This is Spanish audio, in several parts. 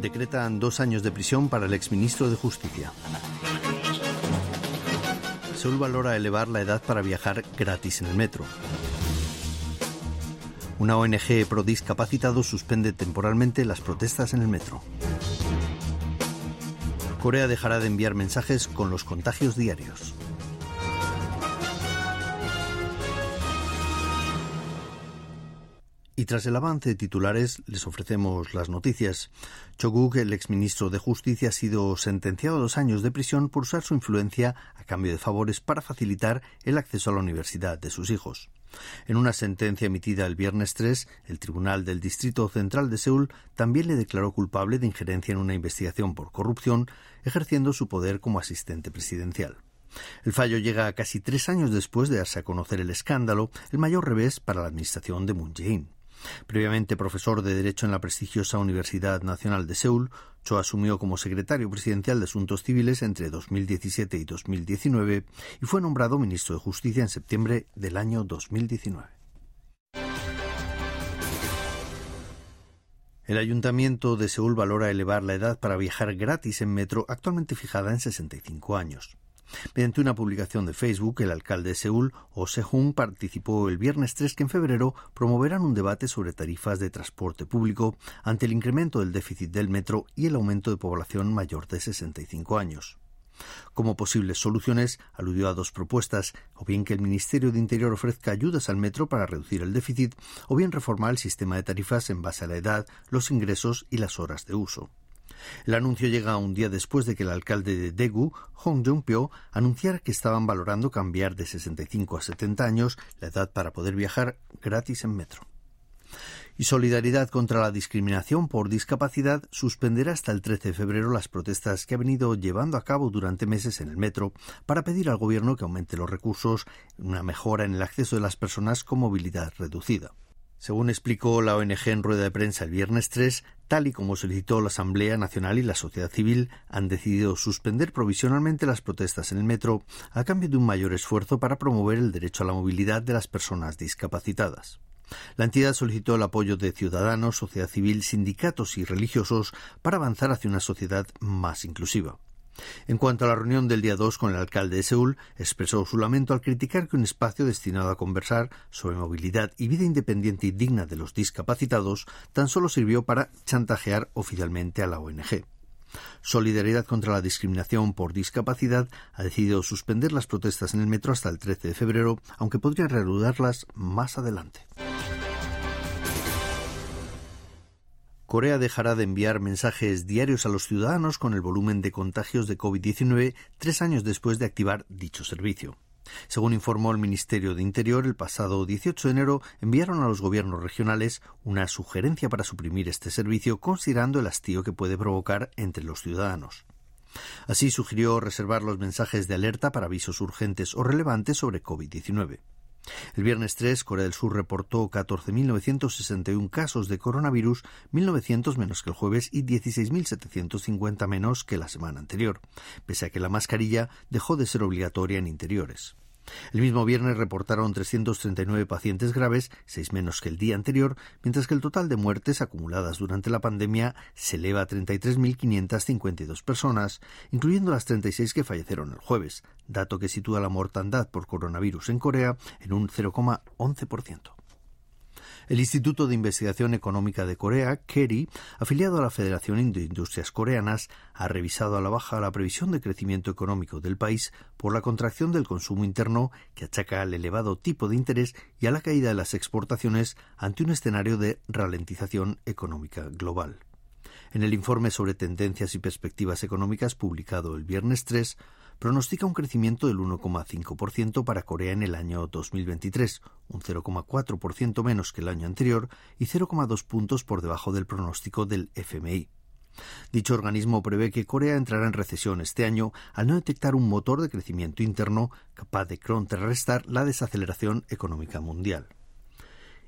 Decretan dos años de prisión para el exministro de Justicia. Seúl valora elevar la edad para viajar gratis en el metro. Una ONG pro discapacitados suspende temporalmente las protestas en el metro. Corea dejará de enviar mensajes con los contagios diarios. Tras el avance de titulares, les ofrecemos las noticias. Choguk, el exministro de Justicia, ha sido sentenciado a dos años de prisión por usar su influencia a cambio de favores para facilitar el acceso a la universidad de sus hijos. En una sentencia emitida el viernes 3, el Tribunal del Distrito Central de Seúl también le declaró culpable de injerencia en una investigación por corrupción, ejerciendo su poder como asistente presidencial. El fallo llega casi tres años después de darse a conocer el escándalo, el mayor revés para la administración de Moon Jae-in. Previamente profesor de Derecho en la prestigiosa Universidad Nacional de Seúl, Cho asumió como secretario presidencial de Asuntos Civiles entre 2017 y 2019 y fue nombrado ministro de Justicia en septiembre del año 2019. El ayuntamiento de Seúl valora elevar la edad para viajar gratis en metro, actualmente fijada en 65 años. Mediante una publicación de Facebook, el alcalde de Seúl, Oh participó el viernes 3 que en febrero promoverán un debate sobre tarifas de transporte público ante el incremento del déficit del metro y el aumento de población mayor de 65 años. Como posibles soluciones, aludió a dos propuestas, o bien que el Ministerio de Interior ofrezca ayudas al metro para reducir el déficit, o bien reformar el sistema de tarifas en base a la edad, los ingresos y las horas de uso. El anuncio llega un día después de que el alcalde de Daegu, Hong Jong-pyo, anunciara que estaban valorando cambiar de 65 a 70 años la edad para poder viajar gratis en metro. Y Solidaridad contra la Discriminación por Discapacidad suspenderá hasta el 13 de febrero las protestas que ha venido llevando a cabo durante meses en el metro para pedir al Gobierno que aumente los recursos, una mejora en el acceso de las personas con movilidad reducida. Según explicó la ONG en rueda de prensa el viernes 3, tal y como solicitó la Asamblea Nacional y la sociedad civil, han decidido suspender provisionalmente las protestas en el metro a cambio de un mayor esfuerzo para promover el derecho a la movilidad de las personas discapacitadas. La entidad solicitó el apoyo de ciudadanos, sociedad civil, sindicatos y religiosos para avanzar hacia una sociedad más inclusiva. En cuanto a la reunión del día 2 con el alcalde de Seúl, expresó su lamento al criticar que un espacio destinado a conversar sobre movilidad y vida independiente y digna de los discapacitados tan solo sirvió para chantajear oficialmente a la ONG. Solidaridad contra la discriminación por discapacidad ha decidido suspender las protestas en el metro hasta el 13 de febrero, aunque podría reanudarlas más adelante. Corea dejará de enviar mensajes diarios a los ciudadanos con el volumen de contagios de COVID-19 tres años después de activar dicho servicio. Según informó el Ministerio de Interior, el pasado 18 de enero enviaron a los gobiernos regionales una sugerencia para suprimir este servicio, considerando el hastío que puede provocar entre los ciudadanos. Así sugirió reservar los mensajes de alerta para avisos urgentes o relevantes sobre COVID-19. El viernes 3, Corea del Sur reportó 14.961 casos de coronavirus, 1.900 menos que el jueves y 16.750 menos que la semana anterior, pese a que la mascarilla dejó de ser obligatoria en interiores. El mismo viernes reportaron 339 pacientes graves, seis menos que el día anterior, mientras que el total de muertes acumuladas durante la pandemia se eleva a 33.552 personas, incluyendo las 36 que fallecieron el jueves, dato que sitúa la mortandad por coronavirus en Corea en un 0,11%. El Instituto de Investigación Económica de Corea, KERI, afiliado a la Federación de Industrias Coreanas, ha revisado a la baja la previsión de crecimiento económico del país por la contracción del consumo interno que achaca al elevado tipo de interés y a la caída de las exportaciones ante un escenario de ralentización económica global. En el informe sobre tendencias y perspectivas económicas publicado el viernes 3, pronostica un crecimiento del 1,5% para Corea en el año 2023, un 0,4% menos que el año anterior y 0,2 puntos por debajo del pronóstico del FMI. Dicho organismo prevé que Corea entrará en recesión este año al no detectar un motor de crecimiento interno capaz de contrarrestar la desaceleración económica mundial.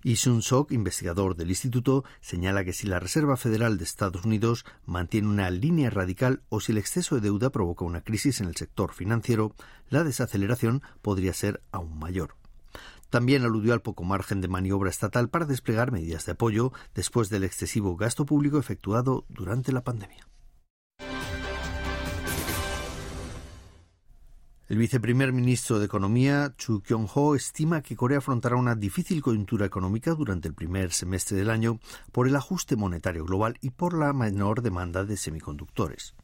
Y Sun Sok, investigador del instituto, señala que si la Reserva Federal de Estados Unidos mantiene una línea radical o si el exceso de deuda provoca una crisis en el sector financiero, la desaceleración podría ser aún mayor. También aludió al poco margen de maniobra estatal para desplegar medidas de apoyo después del excesivo gasto público efectuado durante la pandemia. El viceprimer ministro de Economía, Chu Kyung-ho, estima que Corea afrontará una difícil coyuntura económica durante el primer semestre del año por el ajuste monetario global y por la menor demanda de semiconductores.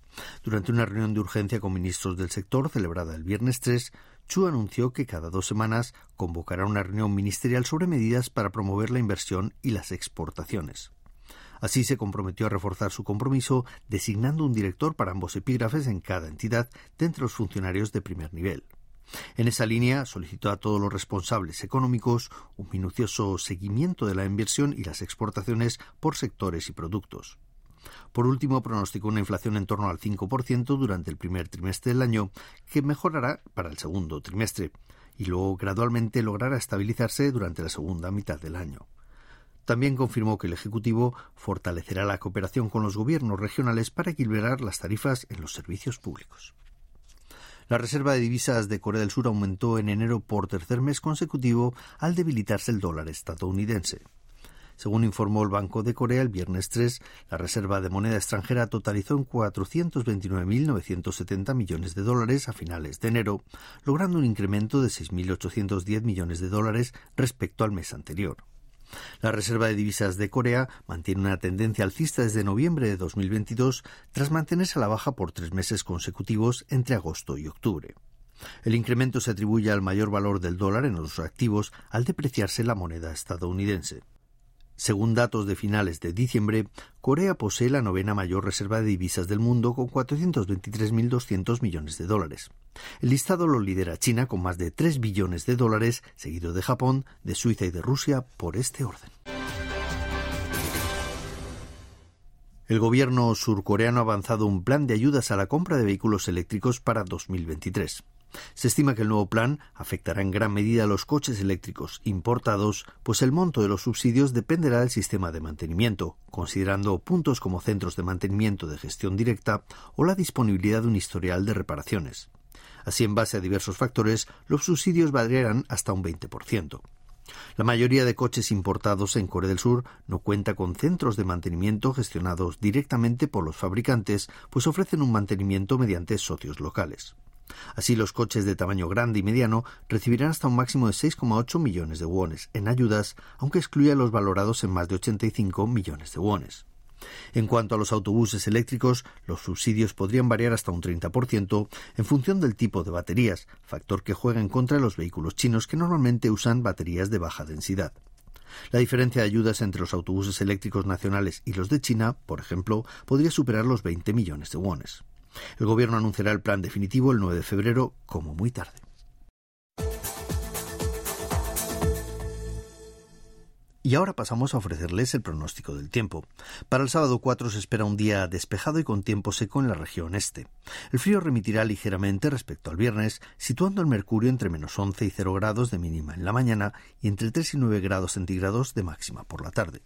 Durante una reunión de urgencia con ministros del sector celebrada el viernes 3, Chu anunció que cada dos semanas convocará una reunión ministerial sobre medidas para promover la inversión y las exportaciones. Así se comprometió a reforzar su compromiso designando un director para ambos epígrafes en cada entidad de entre los funcionarios de primer nivel. En esa línea solicitó a todos los responsables económicos un minucioso seguimiento de la inversión y las exportaciones por sectores y productos. Por último, pronosticó una inflación en torno al 5% durante el primer trimestre del año, que mejorará para el segundo trimestre, y luego gradualmente logrará estabilizarse durante la segunda mitad del año. También confirmó que el Ejecutivo fortalecerá la cooperación con los gobiernos regionales para equilibrar las tarifas en los servicios públicos. La reserva de divisas de Corea del Sur aumentó en enero por tercer mes consecutivo al debilitarse el dólar estadounidense. Según informó el Banco de Corea el viernes 3, la reserva de moneda extranjera totalizó en 429.970 millones de dólares a finales de enero, logrando un incremento de 6.810 millones de dólares respecto al mes anterior. La Reserva de Divisas de Corea mantiene una tendencia alcista desde noviembre de 2022 tras mantenerse a la baja por tres meses consecutivos entre agosto y octubre. El incremento se atribuye al mayor valor del dólar en los activos al depreciarse la moneda estadounidense. Según datos de finales de diciembre, Corea posee la novena mayor reserva de divisas del mundo con 423.200 millones de dólares. El listado lo lidera China con más de 3 billones de dólares, seguido de Japón, de Suiza y de Rusia por este orden. El gobierno surcoreano ha avanzado un plan de ayudas a la compra de vehículos eléctricos para 2023. Se estima que el nuevo plan afectará en gran medida a los coches eléctricos importados, pues el monto de los subsidios dependerá del sistema de mantenimiento, considerando puntos como centros de mantenimiento de gestión directa o la disponibilidad de un historial de reparaciones. Así, en base a diversos factores, los subsidios variarán hasta un 20%. La mayoría de coches importados en Corea del Sur no cuenta con centros de mantenimiento gestionados directamente por los fabricantes, pues ofrecen un mantenimiento mediante socios locales. Así, los coches de tamaño grande y mediano recibirán hasta un máximo de 6,8 millones de wones en ayudas, aunque excluya los valorados en más de 85 millones de wones. En cuanto a los autobuses eléctricos, los subsidios podrían variar hasta un 30% en función del tipo de baterías, factor que juega en contra de los vehículos chinos que normalmente usan baterías de baja densidad. La diferencia de ayudas entre los autobuses eléctricos nacionales y los de China, por ejemplo, podría superar los 20 millones de wones. El Gobierno anunciará el plan definitivo el 9 de febrero, como muy tarde. Y ahora pasamos a ofrecerles el pronóstico del tiempo. Para el sábado 4 se espera un día despejado y con tiempo seco en la región este. El frío remitirá ligeramente respecto al viernes, situando el mercurio entre menos 11 y 0 grados de mínima en la mañana y entre 3 y 9 grados centígrados de máxima por la tarde.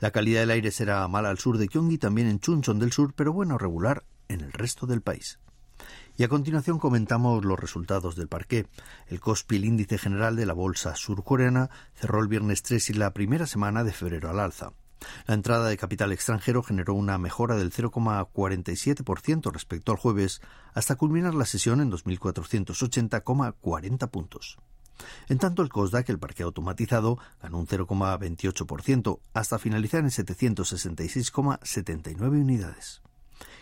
La calidad del aire será mala al sur de Gyeonggi, también en Chuncheon del sur, pero bueno regular en el resto del país. Y a continuación comentamos los resultados del parqué. El KOSPI, el índice general de la bolsa surcoreana, cerró el viernes 3 y la primera semana de febrero al alza. La entrada de capital extranjero generó una mejora del 0,47% respecto al jueves, hasta culminar la sesión en 2.480,40 puntos. En tanto, el COSDAC, el parque automatizado, ganó un 0,28% hasta finalizar en 766,79 unidades.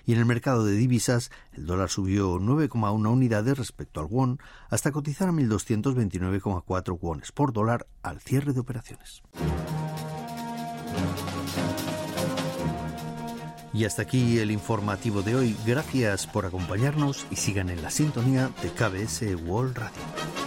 Y en el mercado de divisas, el dólar subió 9,1 unidades respecto al won hasta cotizar a 1.229,4 wones por dólar al cierre de operaciones. Y hasta aquí el informativo de hoy. Gracias por acompañarnos y sigan en la sintonía de KBS World Radio.